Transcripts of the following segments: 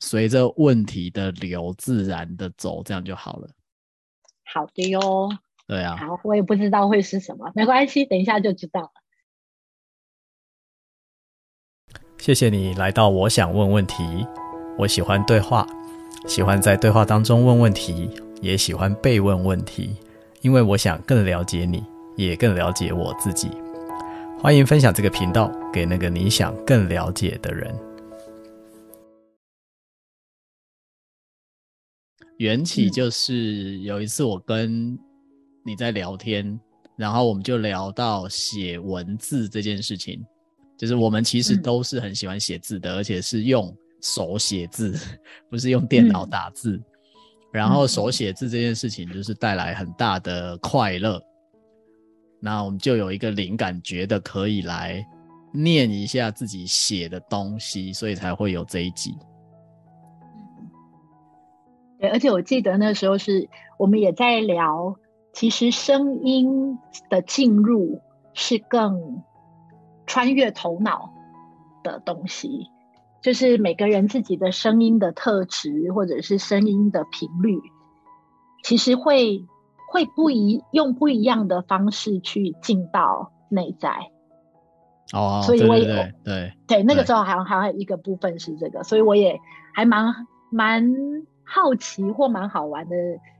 随着问题的流自然的走，这样就好了。好的哟。对啊。好，我也不知道会是什么，没关系，等一下就知道了。谢谢你来到我想问问题。我喜欢对话，喜欢在对话当中问问题，也喜欢被问问题，因为我想更了解你，也更了解我自己。欢迎分享这个频道给那个你想更了解的人。缘起就是有一次我跟你在聊天，然后我们就聊到写文字这件事情。就是我们其实都是很喜欢写字的，嗯、而且是用手写字，不是用电脑打字。嗯、然后手写字这件事情就是带来很大的快乐。嗯、那我们就有一个灵感，觉得可以来念一下自己写的东西，所以才会有这一集。对，而且我记得那时候是我们也在聊，其实声音的进入是更。穿越头脑的东西，就是每个人自己的声音的特质，或者是声音的频率，其实会会不一用不一样的方式去进到内在。哦，所以我也对对对，对那个时候好像还有一个部分是这个，所以我也还蛮蛮好奇或蛮好玩的，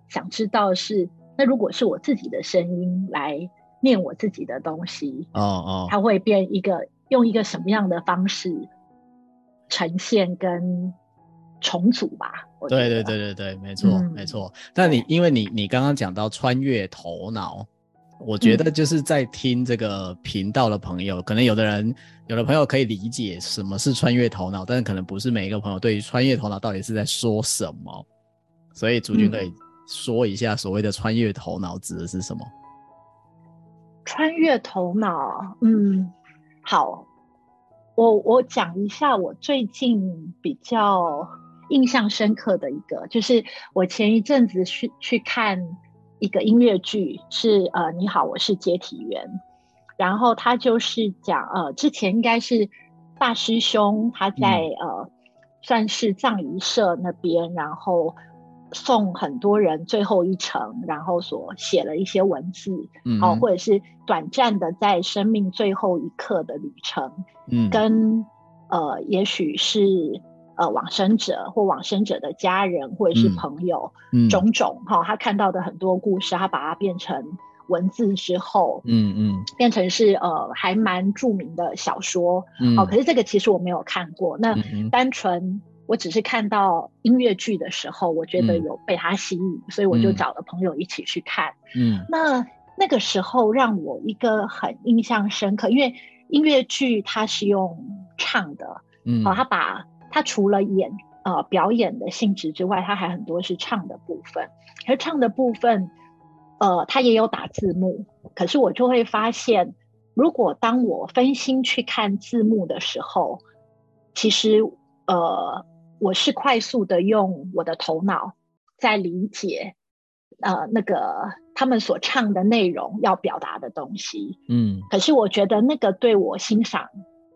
想知道是那如果是我自己的声音来。念我自己的东西哦哦，它会变一个用一个什么样的方式呈现跟重组吧？对对对对对，没错、嗯、没错。但你因为你你刚刚讲到穿越头脑，我觉得就是在听这个频道的朋友，嗯、可能有的人有的朋友可以理解什么是穿越头脑，但是可能不是每一个朋友对于穿越头脑到底是在说什么。所以主君可以说一下所谓的穿越头脑指的是什么？穿越头脑，嗯，好，我我讲一下我最近比较印象深刻的一个，就是我前一阵子去去看一个音乐剧，是呃，你好，我是接体员，然后他就是讲呃，之前应该是大师兄他在、嗯、呃，算是葬仪社那边，然后。送很多人最后一程，然后所写了一些文字，嗯，哦，或者是短暂的在生命最后一刻的旅程，嗯，跟呃，也许是呃往生者或往生者的家人或者是朋友，嗯，种种哈，哦，他看到的很多故事，他把它变成文字之后，嗯嗯，变成是呃还蛮著名的小说，嗯，哦，可是这个其实我没有看过，那单纯。我只是看到音乐剧的时候，我觉得有被它吸引，嗯、所以我就找了朋友一起去看。嗯，那那个时候让我一个很印象深刻，因为音乐剧它是用唱的，嗯，好、哦，他把它除了演呃表演的性质之外，它还很多是唱的部分。而唱的部分，呃，它也有打字幕，可是我就会发现，如果当我分心去看字幕的时候，其实呃。我是快速的用我的头脑在理解，呃，那个他们所唱的内容要表达的东西，嗯，可是我觉得那个对我欣赏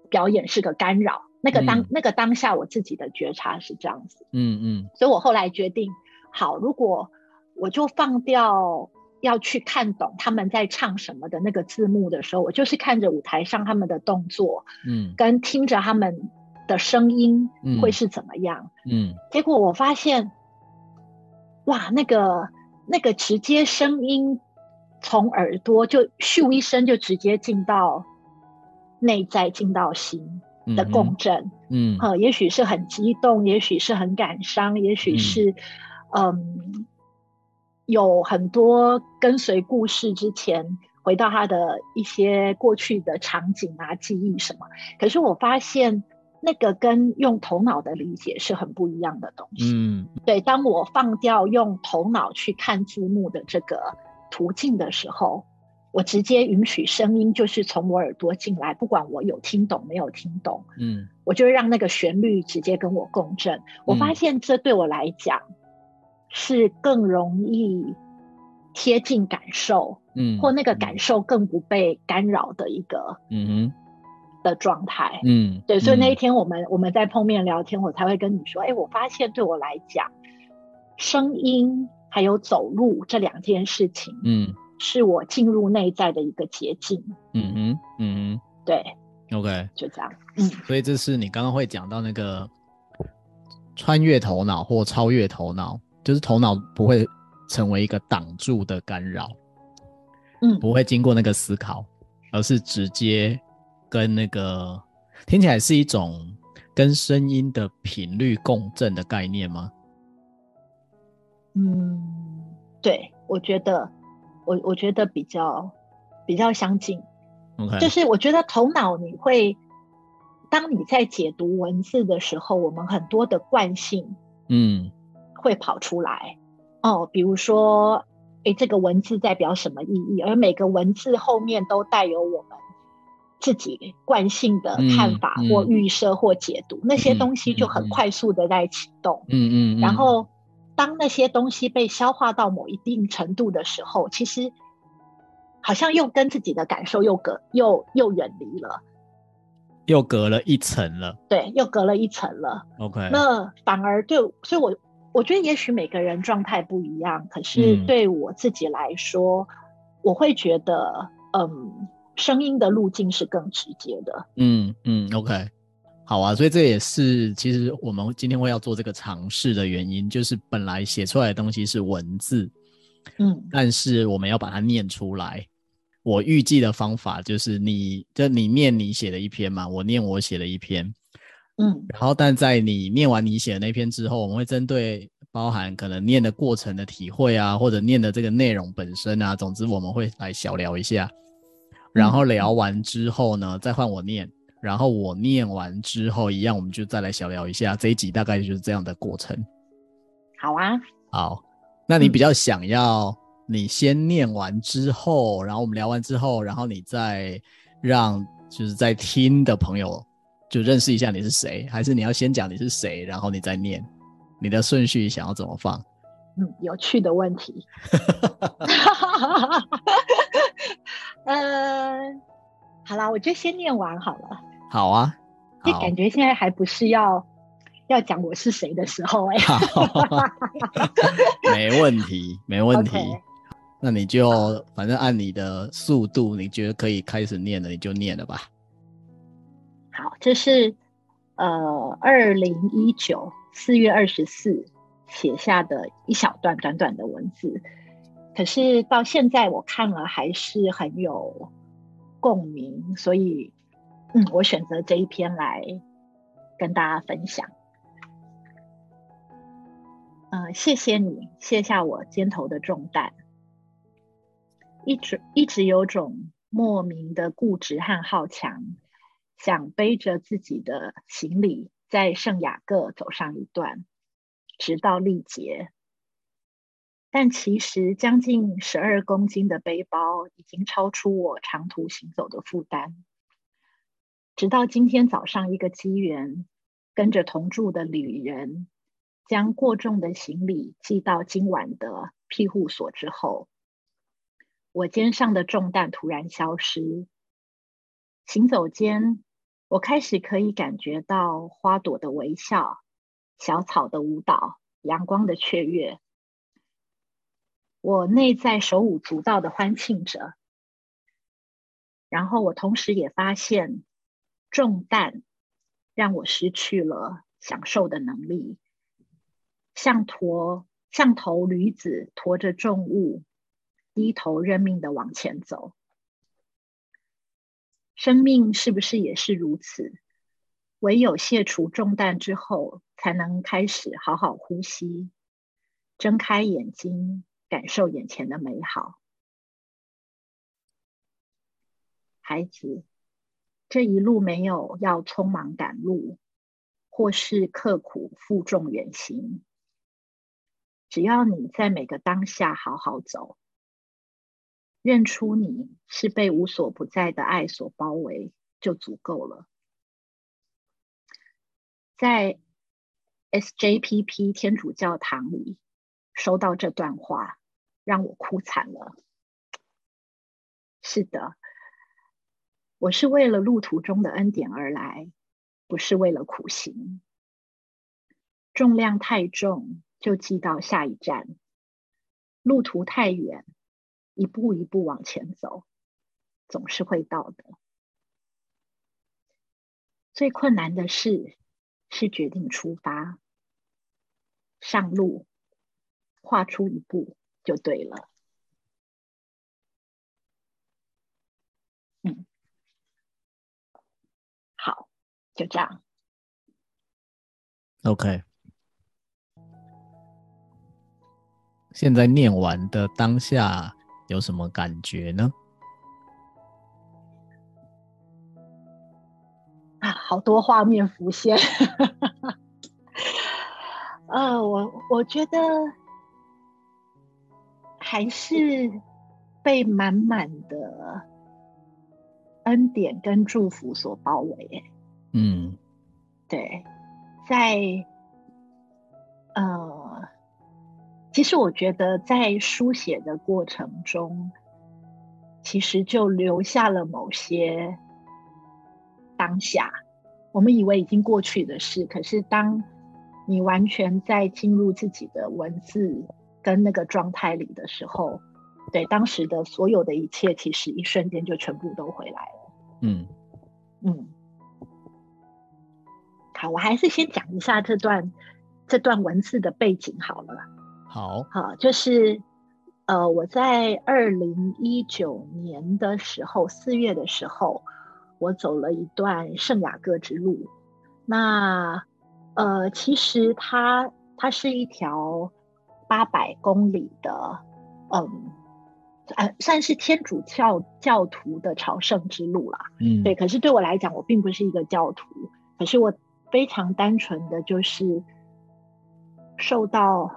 表演是个干扰。那个当、嗯、那个当下我自己的觉察是这样子，嗯嗯，所以我后来决定，好，如果我就放掉要去看懂他们在唱什么的那个字幕的时候，我就是看着舞台上他们的动作，嗯，跟听着他们。的声音会是怎么样？嗯，嗯，结果我发现，哇，那个那个直接声音从耳朵就咻一声就直接进到内在，进到心的共振，嗯，呃，也许是很激动，也许是很感伤，也许是嗯，嗯，有很多跟随故事之前回到他的一些过去的场景啊、记忆什么。可是我发现。那个跟用头脑的理解是很不一样的东西。嗯，对。当我放掉用头脑去看字幕的这个途径的时候，我直接允许声音就是从我耳朵进来，不管我有听懂没有听懂。嗯，我就让那个旋律直接跟我共振。我发现这对我来讲是更容易贴近感受，嗯，或那个感受更不被干扰的一个，嗯哼，的状态。嗯，对，所以那一天我们、嗯、我们在碰面聊天，我才会跟你说，哎，我发现对我来讲，声音还有走路这两件事情，嗯，是我进入内在的一个捷径。嗯哼嗯哼，对，OK，就这样。嗯，所以这是你刚刚会讲到那个穿越头脑或超越头脑，就是头脑不会成为一个挡住的干扰。嗯，不会经过那个思考，而是直接跟那个听起来是一种跟声音的频率共振的概念吗？嗯，对，我觉得我我觉得比较比较相近。OK，就是我觉得头脑你会，当你在解读文字的时候，我们很多的惯性，嗯，会跑出来。嗯、哦，比如说。诶，这个文字代表什么意义？而每个文字后面都带有我们自己惯性的看法或预设或解读，嗯嗯、那些东西就很快速的在启动。嗯嗯然后，当那些东西被消化到某一定程度的时候，其实好像又跟自己的感受又隔又又远离了，又隔了一层了。对，又隔了一层了。OK。那反而对，所以我。我觉得也许每个人状态不一样，可是对我自己来说，嗯、我会觉得，嗯，声音的路径是更直接的。嗯嗯，OK，好啊，所以这也是其实我们今天会要做这个尝试的原因，就是本来写出来的东西是文字，嗯，但是我们要把它念出来。我预计的方法就是你，就你念你写的一篇嘛，我念我写的一篇。嗯，然后，但在你念完你写的那篇之后，我们会针对包含可能念的过程的体会啊，或者念的这个内容本身啊，总之我们会来小聊一下。然后聊完之后呢，再换我念，然后我念完之后一样，我们就再来小聊一下。这一集大概就是这样的过程。好啊，好，那你比较想要你先念完之后，然后我们聊完之后，然后你再让就是在听的朋友。就认识一下你是谁，还是你要先讲你是谁，然后你再念，你的顺序想要怎么放？嗯，有趣的问题。呃，好啦，我就先念完好了。好啊，就感觉现在还不是要要讲我是谁的时候哎、欸。没问题，没问题。Okay. 那你就反正按你的速度，你觉得可以开始念了，你就念了吧。好，这是呃，二零一九四月二十四写下的一小段短短的文字，可是到现在我看了还是很有共鸣，所以嗯，我选择这一篇来跟大家分享。嗯、谢谢你卸下我肩头的重担，一直一直有种莫名的固执和好强。想背着自己的行李，在圣雅各走上一段，直到力竭。但其实将近十二公斤的背包已经超出我长途行走的负担。直到今天早上一个机缘，跟着同住的旅人，将过重的行李寄到今晚的庇护所之后，我肩上的重担突然消失。行走间，我开始可以感觉到花朵的微笑、小草的舞蹈、阳光的雀跃。我内在手舞足蹈的欢庆着，然后我同时也发现，重担让我失去了享受的能力，像驼像头驴子驮着重物，低头认命的往前走。生命是不是也是如此？唯有卸除重担之后，才能开始好好呼吸，睁开眼睛，感受眼前的美好。孩子，这一路没有要匆忙赶路，或是刻苦负重远行，只要你在每个当下好好走。认出你是被无所不在的爱所包围，就足够了。在 SJPP 天主教堂里收到这段话，让我哭惨了。是的，我是为了路途中的恩典而来，不是为了苦行。重量太重，就寄到下一站；路途太远，一步一步往前走，总是会到的。最困难的事是决定出发，上路，跨出一步就对了。嗯，好，就这样。OK。现在念完的当下有什么感觉呢？啊，好多画面浮现。呃，我我觉得还是被满满的恩典跟祝福所包围。嗯，对，在呃。其实我觉得，在书写的过程中，其实就留下了某些当下。我们以为已经过去的事，可是当你完全在进入自己的文字跟那个状态里的时候，对当时的所有的一切，其实一瞬间就全部都回来了。嗯嗯，好，我还是先讲一下这段这段文字的背景好了。好好，就是，呃，我在二零一九年的时候，四月的时候，我走了一段圣雅各之路。那，呃，其实它它是一条八百公里的，嗯，呃，算是天主教教徒的朝圣之路啦。嗯，对。可是对我来讲，我并不是一个教徒，可是我非常单纯的就是受到。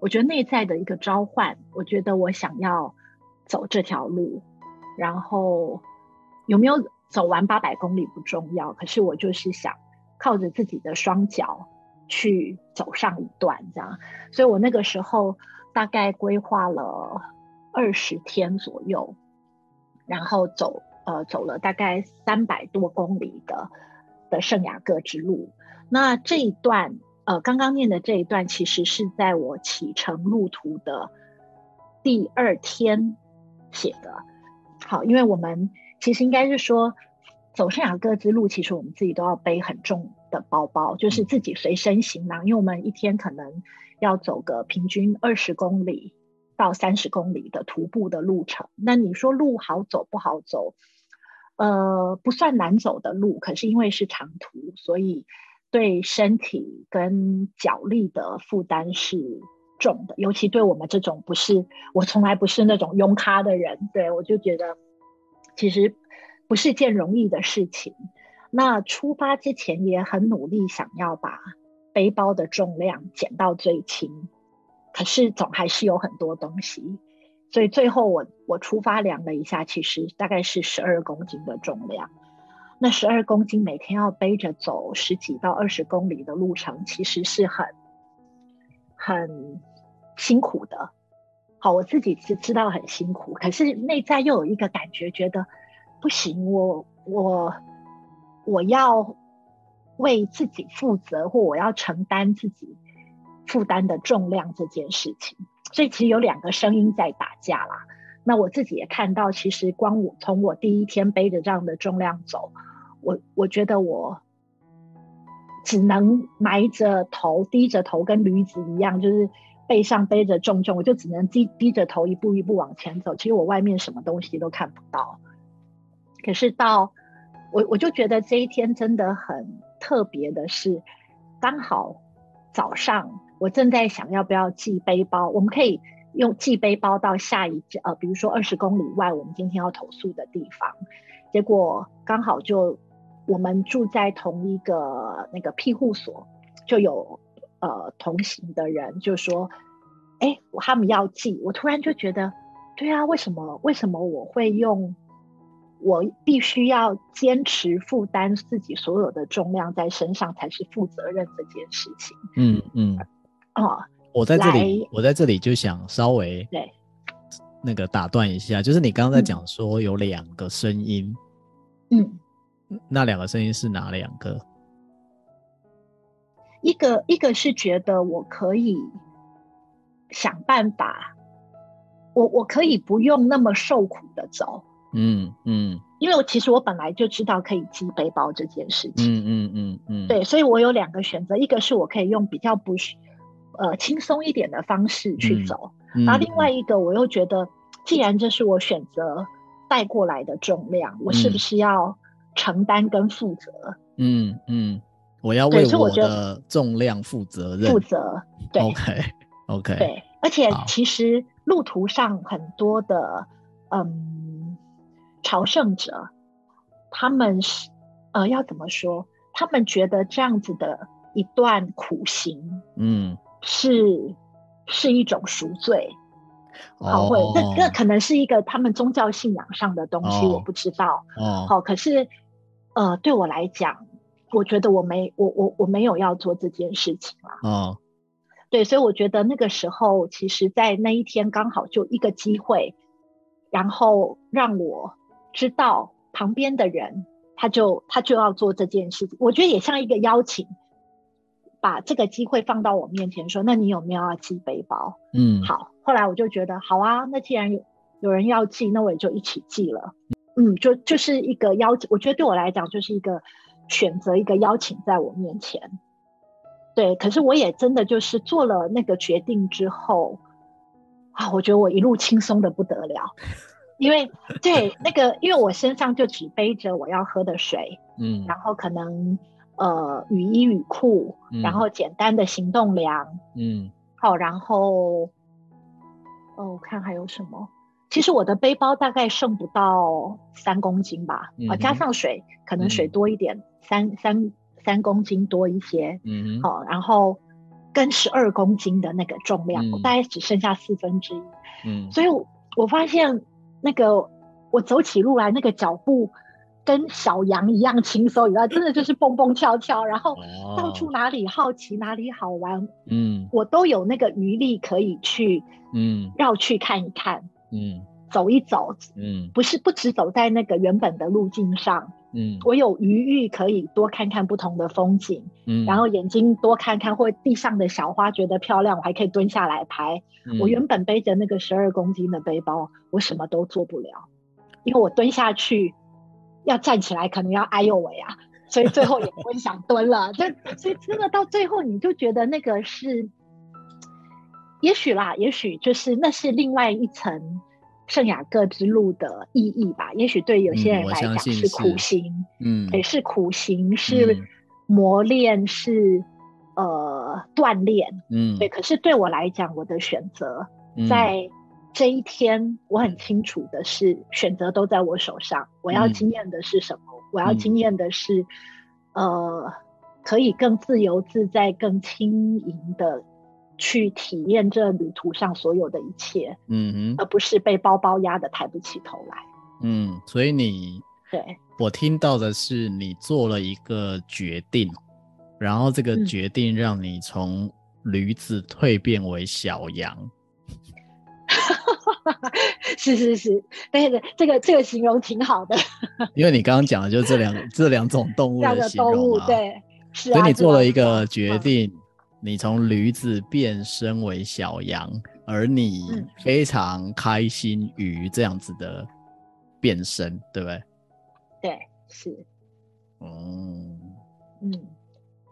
我觉得内在的一个召唤，我觉得我想要走这条路，然后有没有走完八百公里不重要，可是我就是想靠着自己的双脚去走上一段这样，所以我那个时候大概规划了二十天左右，然后走呃走了大概三百多公里的的圣雅各之路，那这一段。呃，刚刚念的这一段其实是在我启程路途的第二天写的。好，因为我们其实应该是说，走圣雅各之路，其实我们自己都要背很重的包包，就是自己随身行囊，因为我们一天可能要走个平均二十公里到三十公里的徒步的路程。那你说路好走不好走？呃，不算难走的路，可是因为是长途，所以。对身体跟脚力的负担是重的，尤其对我们这种不是，我从来不是那种庸咖的人，对，我就觉得其实不是件容易的事情。那出发之前也很努力，想要把背包的重量减到最轻，可是总还是有很多东西，所以最后我我出发量了一下，其实大概是十二公斤的重量。那十二公斤每天要背着走十几到二十公里的路程，其实是很很辛苦的。好，我自己是知道很辛苦，可是内在又有一个感觉，觉得不行，我我我要为自己负责，或我要承担自己负担的重量这件事情。所以其实有两个声音在打架啦。那我自己也看到，其实光我从我第一天背着这样的重量走，我我觉得我只能埋着头、低着头，跟驴子一样，就是背上背着重重，我就只能低低着头，一步一步往前走。其实我外面什么东西都看不到。可是到我我就觉得这一天真的很特别的是，刚好早上我正在想要不要寄背包，我们可以。用寄背包到下一，呃，比如说二十公里外，我们今天要投宿的地方，结果刚好就我们住在同一个那个庇护所，就有呃同行的人就说，哎，他们要寄，我突然就觉得，对啊，为什么为什么我会用我必须要坚持负担自己所有的重量在身上才是负责任这件事情？嗯嗯，嗯。我在这里，我在这里就想稍微对那个打断一下，就是你刚刚在讲说有两个声音，嗯，那两个声音是哪两个？一个一个是觉得我可以想办法，我我可以不用那么受苦的走。嗯嗯，因为我其实我本来就知道可以寄背包这件事情。嗯嗯嗯嗯，对，所以我有两个选择，一个是我可以用比较不呃轻松一点的方式去走，然后另外一个我又觉得，既然这是我选择带过来的重量，嗯、我是不是要承担跟负责？嗯嗯，我要为我的重量负责任。负责，对，OK OK，对，而且其实路途上很多的嗯朝圣者，他们是呃要怎么说？他们觉得这样子的一段苦行，嗯。是是一种赎罪，好，会那那可能是一个他们宗教信仰上的东西，我不知道。哦，好，可是呃，对我来讲，我觉得我没我我我没有要做这件事情啊。哦，对，所以我觉得那个时候，其实，在那一天刚好就一个机会，然后让我知道旁边的人，他就他就要做这件事情，我觉得也像一个邀请。把这个机会放到我面前，说：“那你有没有要寄背包？”嗯，好。后来我就觉得，好啊，那既然有有人要寄，那我也就一起寄了。嗯，就就是一个邀请，我觉得对我来讲就是一个选择，一个邀请在我面前。对，可是我也真的就是做了那个决定之后，啊，我觉得我一路轻松的不得了，因为对那个，因为我身上就只背着我要喝的水，嗯，然后可能。呃，雨衣雨裤，嗯、然后简单的行动粮，嗯，好，然后，哦，我看还有什么？其实我的背包大概剩不到三公斤吧，啊、嗯，加上水，可能水多一点，嗯、三三三公斤多一些，嗯，好，然后跟十二公斤的那个重量，我、嗯、大概只剩下四分之一，嗯，所以我，我发现那个我走起路来那个脚步。跟小羊一样轻松，以外，真的就是蹦蹦跳跳，然后到处哪里好奇哪里好玩，嗯，我都有那个余力可以去，嗯，绕去看一看，嗯，走一走，嗯，不是不只走在那个原本的路径上，嗯，我有余裕可以多看看不同的风景，嗯，然后眼睛多看看，或地上的小花觉得漂亮，我还可以蹲下来拍。嗯，我原本背着那个十二公斤的背包，我什么都做不了，因为我蹲下去。要站起来，可能要哎呦喂啊，所以最后也不会想蹲了。就所以真的到最后，你就觉得那个是，也许啦，也许就是那是另外一层圣雅各之路的意义吧。也许对有些人来讲是苦行，嗯，也是苦行，是磨练，嗯、是呃锻炼，嗯，对。可是对我来讲，我的选择在。这一天，我很清楚的是，选择都在我手上。我要经验的是什么？嗯、我要经验的是，嗯、呃，可以更自由自在、更轻盈的去体验这旅途上所有的一切。嗯哼，而不是被包包压得抬不起头来。嗯，所以你对我听到的是，你做了一个决定，然后这个决定让你从驴子蜕变为小羊。嗯 是是是，但是，这个这个形容挺好的。因为你刚刚讲的就是这两这两种动物的形容啊，动物对，是啊。所以你做了一个决定，你从驴子变身为小羊，而你非常开心于这样子的变身，对不对？对，是。嗯嗯，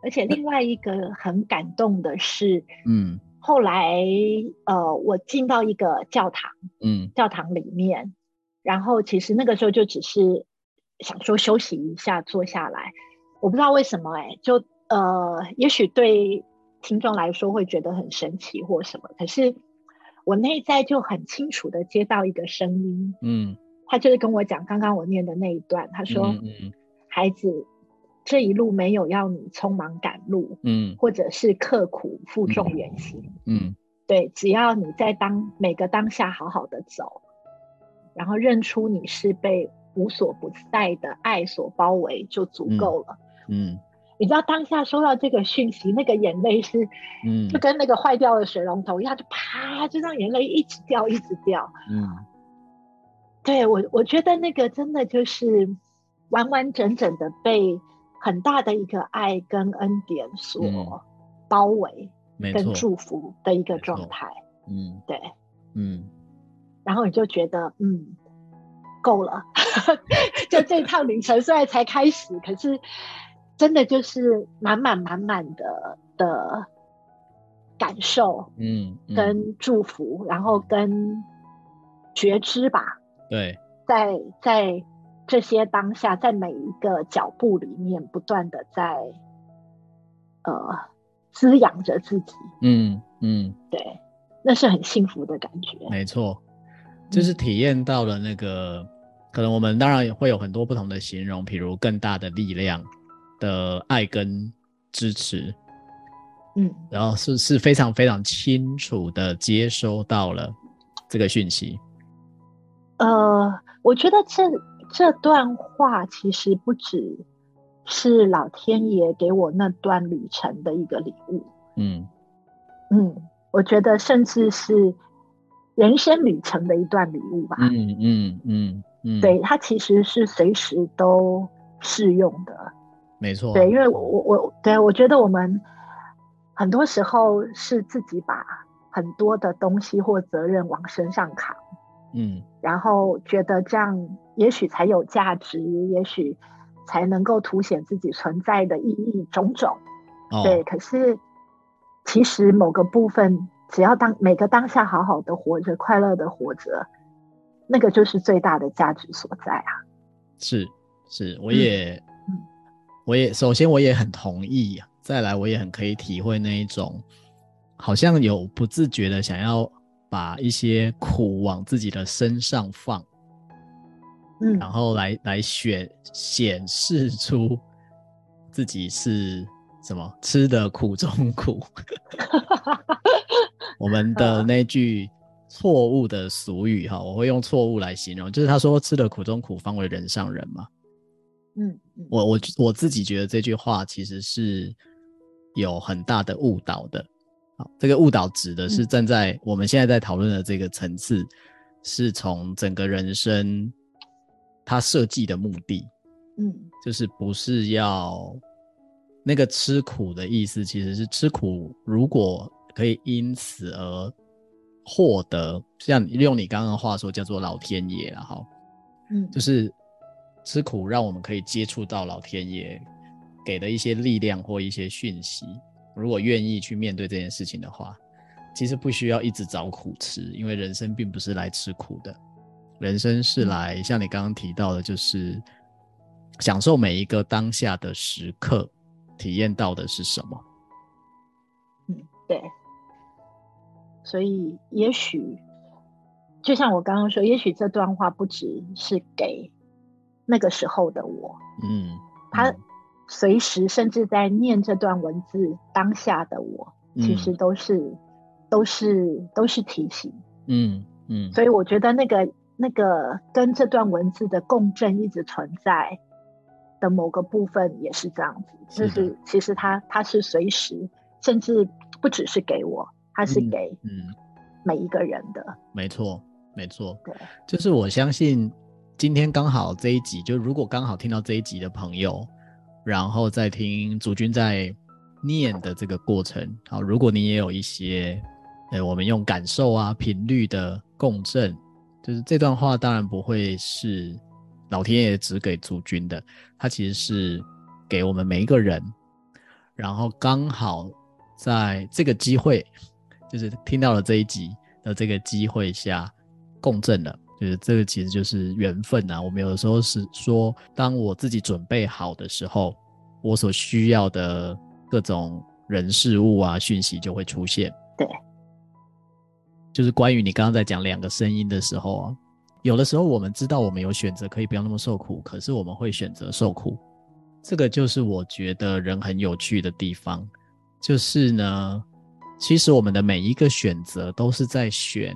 而且另外一个很感动的是，嗯。后来，呃，我进到一个教堂，嗯，教堂里面，然后其实那个时候就只是想说休息一下，坐下来。我不知道为什么、欸，哎，就呃，也许对听众来说会觉得很神奇或什么，可是我内在就很清楚的接到一个声音，嗯，他就是跟我讲刚刚我念的那一段，他说，嗯，嗯，孩子。这一路没有要你匆忙赶路，嗯，或者是刻苦负重远行，嗯，对，只要你在当每个当下好好的走，然后认出你是被无所不在的爱所包围，就足够了。嗯，你知道当下收到这个讯息，那个眼泪是，嗯，就跟那个坏掉的水龙头一样，就啪，就让眼泪一直掉，一直掉。嗯，对，我我觉得那个真的就是。完完整整的被很大的一个爱跟恩典所包围，跟祝福的一个状态。嗯，对，嗯，然后你就觉得，嗯，够了，就这趟旅程虽然才开始，可是真的就是满满满满的的感受，嗯，嗯，跟祝福，然后跟觉知吧，对，在在这些当下，在每一个脚步里面，不断的在呃滋养着自己，嗯嗯，对。那是很幸福的感觉，没错，就是体验到了那个，嗯、可能我们当然也会有很多不同的形容，比如更大的力量的爱跟支持，嗯，然后是是非常非常清楚的接收到了这个讯息。呃，我觉得这这段话其实不只是老天爷给我那段旅程的一个礼物，嗯嗯。我觉得甚至是人生旅程的一段礼物吧。嗯嗯嗯嗯，对，它其实是随时都适用的。没错。对，因为我我对我觉得我们很多时候是自己把很多的东西或责任往身上扛。嗯。然后觉得这样也许才有价值，也许才能够凸显自己存在的意义种种。哦。对，可是。其实某个部分，只要当每个当下好好的活着，快乐的活着，那个就是最大的价值所在啊！是是，我也，嗯、我也首先我也很同意，再来我也很可以体会那一种，好像有不自觉的想要把一些苦往自己的身上放，嗯，然后来来选显示出自己是。什么吃的苦中苦？我们的那句错误的俗语哈，我会用错误来形容，就是他说“吃的苦中苦，方为人上人”嘛。嗯，我我我自己觉得这句话其实是有很大的误导的。好，这个误导指的是站在我们现在在讨论的这个层次，嗯、是从整个人生他设计的目的，嗯，就是不是要。那个吃苦的意思，其实是吃苦，如果可以因此而获得，像用你刚刚的话说，叫做老天爷了哈，嗯，就是吃苦，让我们可以接触到老天爷给的一些力量或一些讯息。如果愿意去面对这件事情的话，其实不需要一直找苦吃，因为人生并不是来吃苦的，人生是来、嗯、像你刚刚提到的，就是享受每一个当下的时刻。体验到的是什么？嗯，对。所以也许，就像我刚刚说，也许这段话不只是给那个时候的我，嗯，嗯，他随时甚至在念这段文字当下的我，嗯、其实都是都是都是提醒，嗯嗯。所以我觉得那个那个跟这段文字的共振一直存在。的某个部分也是这样子，就是其实它它是随时，甚至不只是给我，它是给嗯每一个人的。嗯嗯、没错，没错，对，就是我相信今天刚好这一集，就如果刚好听到这一集的朋友，然后再听筑君在念的这个过程，好，如果你也有一些，呃，我们用感受啊频率的共振，就是这段话当然不会是。老天爷只给筑君的，他其实是给我们每一个人，然后刚好在这个机会，就是听到了这一集的这个机会下共振了，就是这个其实就是缘分啊。我们有的时候是说，当我自己准备好的时候，我所需要的各种人事物啊讯息就会出现。对，就是关于你刚刚在讲两个声音的时候啊。有的时候我们知道我们有选择可以不要那么受苦，可是我们会选择受苦，这个就是我觉得人很有趣的地方。就是呢，其实我们的每一个选择都是在选。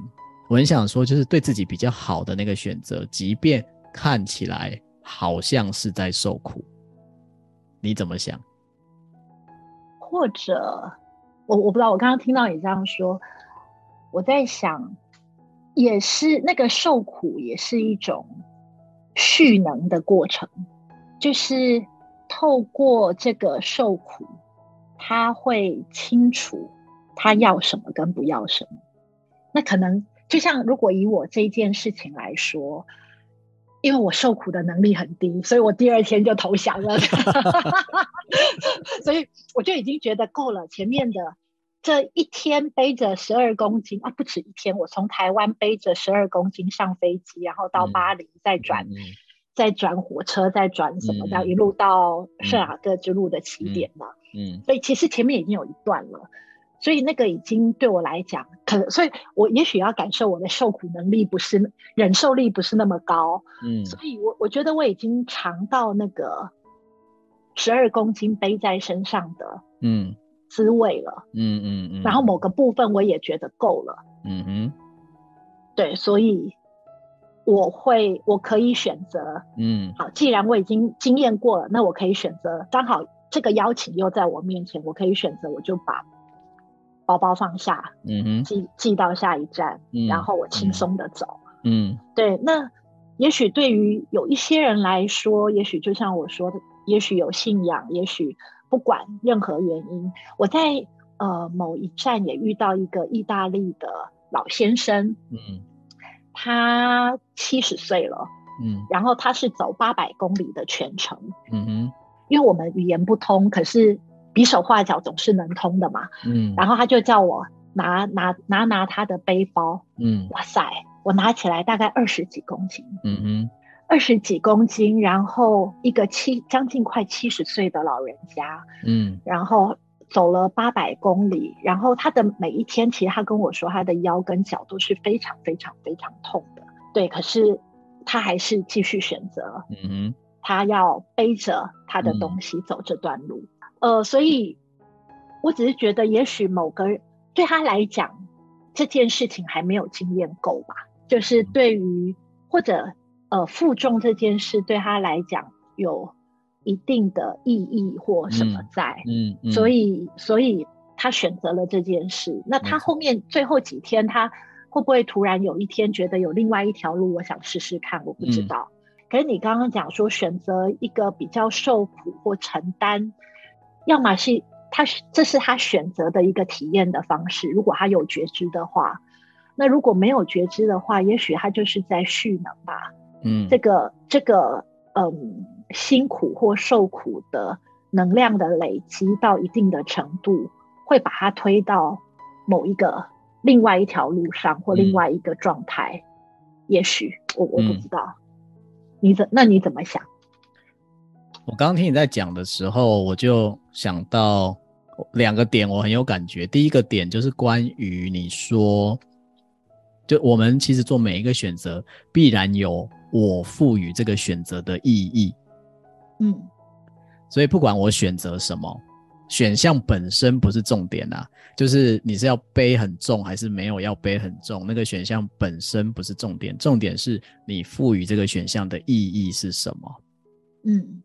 我很想说，就是对自己比较好的那个选择，即便看起来好像是在受苦，你怎么想？或者，我我不知道，我刚刚听到你这样说，我在想。也是那个受苦，也是一种蓄能的过程。就是透过这个受苦，他会清楚他要什么跟不要什么。那可能就像如果以我这件事情来说，因为我受苦的能力很低，所以我第二天就投降了，所以我就已经觉得够了。前面的这一天背着十二公斤啊，不止一天，我从台湾背着十二公斤上飞机，然后到巴黎再转。嗯嗯再转火车，再转什么的，嗯、一路到圣雅各之路的起点嘛。嗯，嗯，所以其实前面已经有一段了，所以那个已经对我来讲，可能，所以我也许要感受我的受苦能力不是忍受力不是那么高。嗯，所以我我觉得我已经尝到那个十二公斤背在身上的嗯滋味了。嗯嗯嗯，嗯，然后某个部分我也觉得够了。嗯哼，对，所以。我会，我可以选择，嗯，好，既然我已经经验过了，那我可以选择，刚好这个邀请又在我面前，我可以选择，我就把包包放下，嗯哼，寄寄到下一站，嗯，然后我轻松的走，嗯，对，那也许对于有一些人来说，也许就像我说的，也许有信仰，也许不管任何原因，我在呃某一站也遇到一个意大利的老先生，嗯。他七十岁了，嗯，然后他是走八百公里的全程，嗯哼，因为我们语言不通，可是比手画脚总是能通的嘛，嗯，然后他就叫我拿拿拿拿他的背包，嗯，哇塞，我拿起来大概二十几公斤，嗯哼，二十几公斤，然后一个七将近快七十岁的老人家，嗯，然后。走了八百公里，然后他的每一天，其实他跟我说，他的腰跟脚都是非常非常非常痛的。对，可是他还是继续选择，嗯哼，他要背着他的东西走这段路。嗯、呃，所以我只是觉得，也许某个人对他来讲，这件事情还没有经验够吧。就是对于或者呃负重这件事，对他来讲有。一定的意义或什么在，嗯，嗯，嗯，所以所以他选择了这件事。那他后面最后几天，他会不会突然有一天觉得有另外一条路，我想试试看，我不知道。嗯，可是你刚刚讲说选择一个比较受苦或承担，要么是他这是他选择的一个体验的方式。如果他有觉知的话，那如果没有觉知的话，也许他就是在蓄能吧。嗯，这个这个嗯。辛苦或受苦的能量的累积到一定的程度，会把它推到某一个另外一条路上或另外一个状态。嗯、也许我我不知道，嗯、你怎那你怎么想？我刚刚听你在讲的时候，我就想到两个点，我很有感觉。第一个点就是关于你说，就我们其实做每一个选择，必然有我赋予这个选择的意义。嗯，所以不管我选择什么，选项本身不是重点啊，就是你是要背很重还是没有要背很重，那个选项本身不是重点，重点是你赋予这个选项的意义是什么。嗯，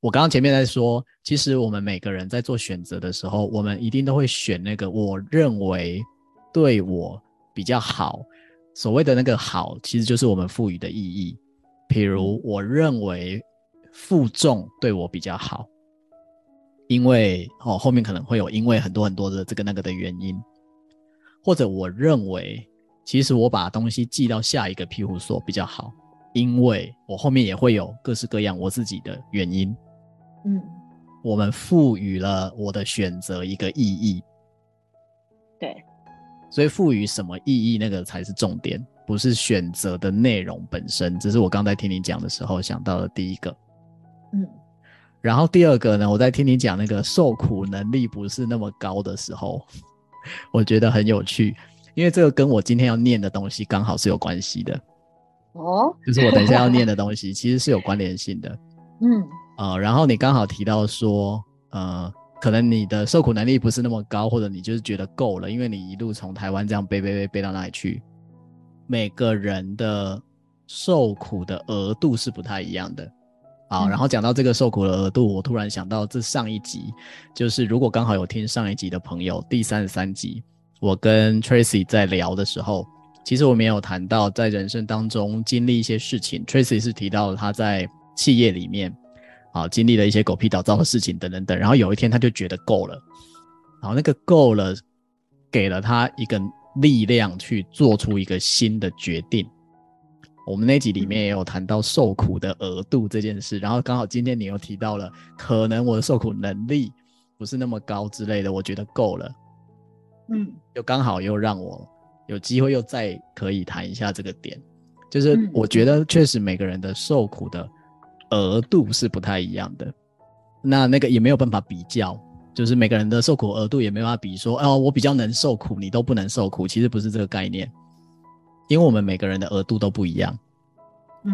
我刚刚前面在说，其实我们每个人在做选择的时候，我们一定都会选那个我认为对我比较好，所谓的那个好，其实就是我们赋予的意义。比如我认为。负重对我比较好，因为哦后面可能会有因为很多很多的这个那个的原因，或者我认为其实我把东西寄到下一个庇护所比较好，因为我后面也会有各式各样我自己的原因。嗯，我们赋予了我的选择一个意义。对，所以赋予什么意义那个才是重点，不是选择的内容本身。这是我刚才听你讲的时候想到的第一个。嗯，然后第二个呢，我在听你讲那个受苦能力不是那么高的时候，我觉得很有趣，因为这个跟我今天要念的东西刚好是有关系的。哦，就是我等一下要念的东西其实是有关联性的。嗯，呃，然后你刚好提到说，呃，可能你的受苦能力不是那么高，或者你就是觉得够了，因为你一路从台湾这样背背背背到那里去，每个人的受苦的额度是不太一样的。好，然后讲到这个受苦的额度，我突然想到，这上一集就是如果刚好有听上一集的朋友，第三十三集，我跟 Tracy 在聊的时候，其实我没有谈到在人生当中经历一些事情。Tracy 是提到了他在企业里面，好经历了一些狗屁倒灶的事情等等等，然后有一天他就觉得够了，然后那个够了，给了他一个力量去做出一个新的决定。我们那集里面也有谈到受苦的额度这件事，然后刚好今天你又提到了，可能我的受苦能力不是那么高之类的，我觉得够了，嗯，又刚好又让我有机会又再可以谈一下这个点，就是我觉得确实每个人的受苦的额度是不太一样的，那那个也没有办法比较，就是每个人的受苦额度也没办法比说，哦，我比较能受苦，你都不能受苦，其实不是这个概念。因为我们每个人的额度都不一样，嗯，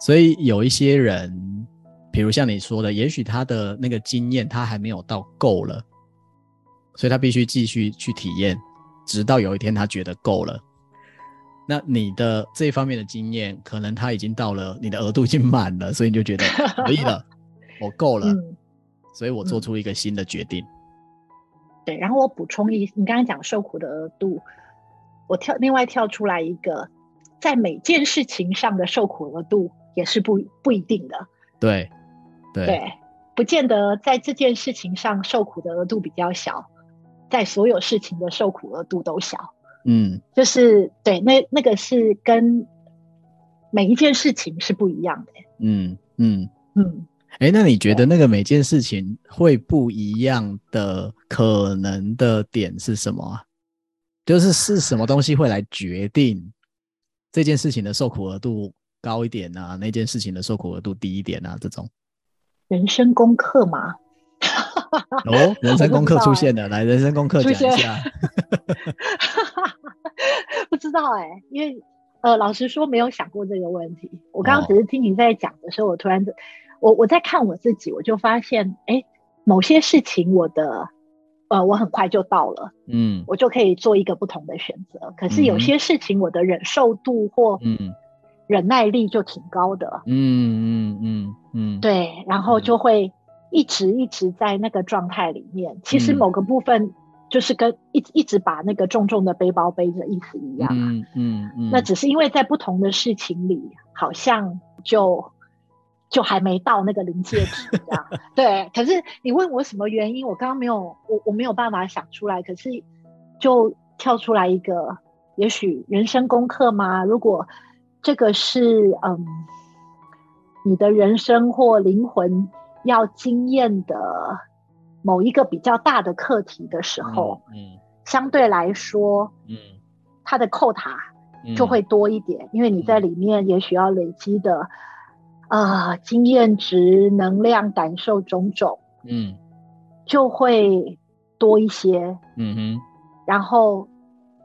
所以有一些人，比如像你说的，也许他的那个经验他还没有到够了，所以他必须继续去体验，直到有一天他觉得够了。那你的这方面的经验，可能他已经到了，你的额度已经满了，所以你就觉得 可以了，我够了，嗯，所以我做出一个新的决定。对，然后我补充一，你刚刚讲受苦的额度。我跳另外跳出来一个，在每件事情上的受苦额度也是不不一定的。对，对，对，不见得在这件事情上受苦的额度比较小，在所有事情的受苦额度都小。嗯，就是对，那那个是跟每一件事情是不一样的。嗯嗯嗯。哎、嗯，那你觉得那个每件事情会不一样的可能的点是什么啊？就是是什么东西会来决定这件事情的受苦额度高一点啊？那件事情的受苦额度低一点啊？这种人生功课吗？哦，人生功课出现了，来，人生功课讲一下。不知道哎、欸，因为呃，老实说没有想过这个问题。我刚刚只是听你在讲的时候，我突然我我在看我自己，我就发现，哎，某些事情我的。呃，我很快就到了，嗯，我就可以做一个不同的选择。可是有些事情，我的忍受度或嗯忍耐力就挺高的，嗯嗯嗯嗯，对，然后就会一直一直在那个状态里面。其实某个部分就是跟一一直把那个重重的背包背着意思一样，嗯嗯嗯，那只是因为在不同的事情里，好像就。就还没到那个临界值，这样 对。可是你问我什么原因，我刚刚没有，我我没有办法想出来。可是就跳出来一个，也许人生功课吗？如果这个是嗯，你的人生或灵魂要经验的某一个比较大的课题的时候，嗯，嗯。相对来说，嗯，它的扣塔就会多一点，嗯、因为你在里面也许要累积的。啊、呃，经验值、能量、感受种种，嗯，就会多一些，嗯哼，然后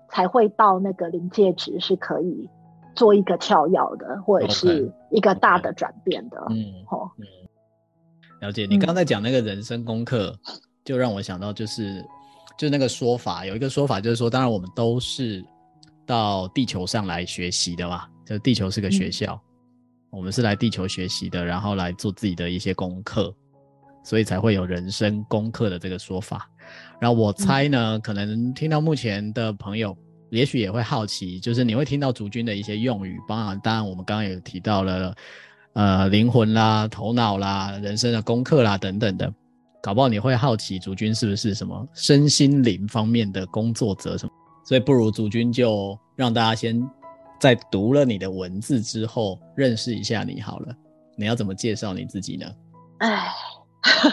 才会到那个临界值，是可以做一个跳跃的，或者是一个大的转变的，嗯，好，嗯，了解。你刚刚在讲那个人生功课，嗯、就让我想到，就是就那个说法，有一个说法就是说，当然我们都是到地球上来学习的嘛，就地球是个学校。嗯我们是来地球学习的，然后来做自己的一些功课，所以才会有人生功课的这个说法。然后我猜呢，嗯、可能听到目前的朋友，也许也会好奇，就是你会听到竹君的一些用语，包含当然我们刚刚也提到了，呃，灵魂啦、头脑啦、人生的功课啦等等的，搞不好你会好奇竹君是不是什么身心灵方面的工作者什么？所以不如竹君就让大家先。在读了你的文字之后，认识一下你好了。你要怎么介绍你自己呢？唉，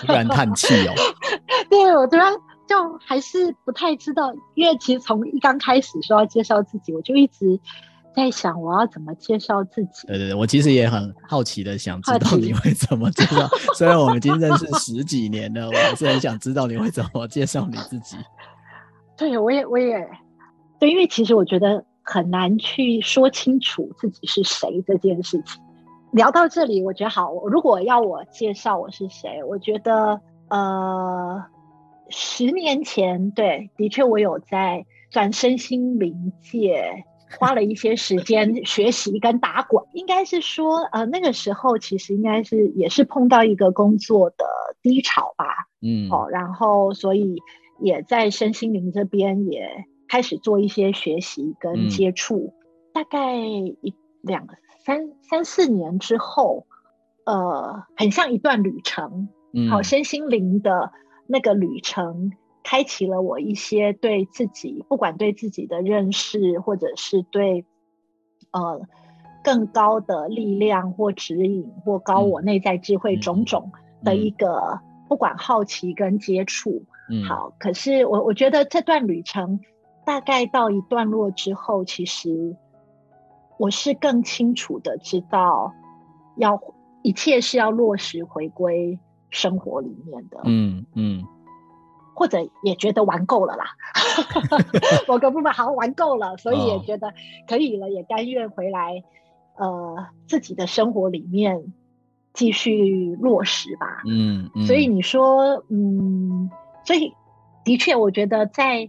突然叹气哦。对，我突然就还是不太知道，因为其实从一刚开始说要介绍自己，我就一直在想我要怎么介绍自己。对对对，我其实也很好奇的想知道你会怎么介绍。奇虽然我们已经认识十几年了，我还是很想知道你会怎么介绍你自己。对，我也我也对，因为其实我觉得。很难去说清楚自己是谁这件事情。聊到这里，我觉得好。如果要我介绍我是谁，我觉得呃，十年前对，的确我有在转身心灵界花了一些时间 学习跟打滚。应该是说，呃，那个时候其实应该是也是碰到一个工作的低潮吧。嗯，好，然后所以也在身心灵这边也。开始做一些学习跟接触，嗯、大概一两三三四年之后，呃，很像一段旅程，嗯，好，身心灵的那个旅程，开启了我一些对自己，不管对自己的认识，或者是对呃更高的力量或指引，或高我内在智慧种种的一个，嗯、不管好奇跟接触，嗯，好，可是我我觉得这段旅程大概到一段落之后，其实我是更清楚的知道要。一切是要落实回归生活里面的，嗯嗯，或者也觉得玩够了啦，某个部分好像玩够了，所以也觉得可以了，哦、也甘愿回来，呃，自己的生活里面继续落实吧。嗯，嗯，所以你说，嗯，所以的确，我觉得在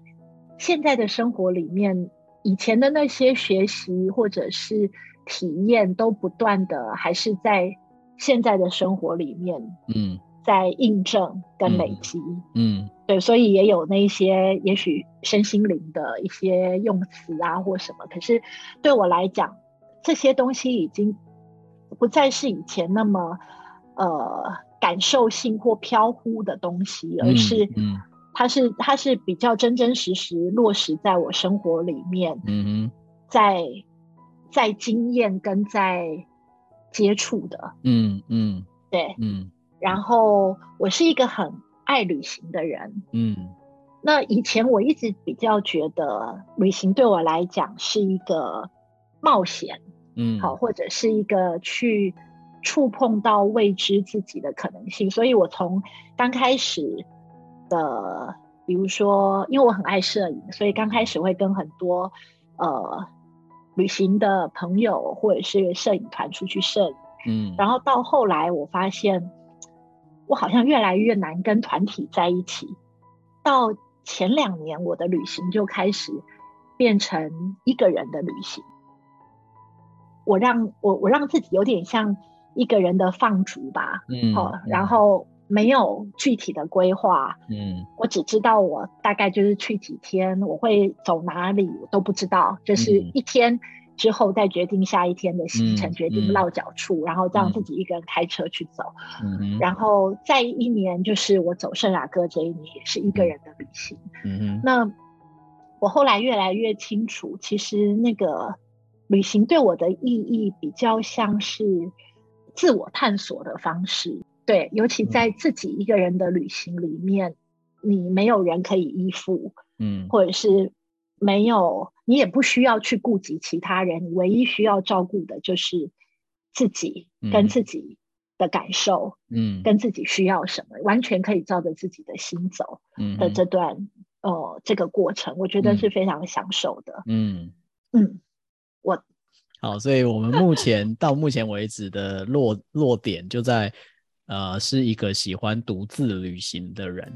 现在的生活里面，以前的那些学习或者是体验，都不断的还是在。现在的生活里面，嗯，在印证跟累积，嗯，对，所以也有那些也许身心灵的一些用词啊或什么，可是对我来讲，这些东西已经不再是以前那么呃感受性或飘忽的东西，而是，嗯，它是它是比较真真实实落实在我生活里面，嗯，在在经验跟在。接触的，嗯嗯，对，嗯，然后我是一个很爱旅行的人，嗯，那以前我一直比较觉得旅行对我来讲是一个冒险，嗯，好，或者是一个去触碰到未知自己的可能性，所以我从刚开始的，比如说，因为我很爱摄影，所以刚开始会跟很多呃。旅行的朋友或者是摄影团出去摄影，嗯，然后到后来我发现，我好像越来越难跟团体在一起。到前两年，我的旅行就开始变成一个人的旅行。我让我我让自己有点像一个人的放逐吧，嗯，好，然后。没有具体的规划，嗯，我只知道我大概就是去几天，我会走哪里我都不知道，就是一天之后再决定下一天的行程，嗯、决定落脚处，嗯、然后让自己一个人开车去走，嗯，然后再一年就是我走圣雅各这一年也是一个人的旅行，嗯，那我后来越来越清楚，其实那个旅行对我的意义比较像是自我探索的方式。对，尤其在自己一个人的旅行里面，嗯、你没有人可以依附，嗯，或者是没有，你也不需要去顾及其他人，你唯一需要照顾的就是自己跟自己的感受，嗯，跟自己需要什么，完全可以照着自己的心走，的这段，嗯、呃，这个过程，我觉得是非常享受的，嗯。嗯，我 好，所以我们目前到目前为止的落落点就在。呃，是一个喜欢独自旅行的人，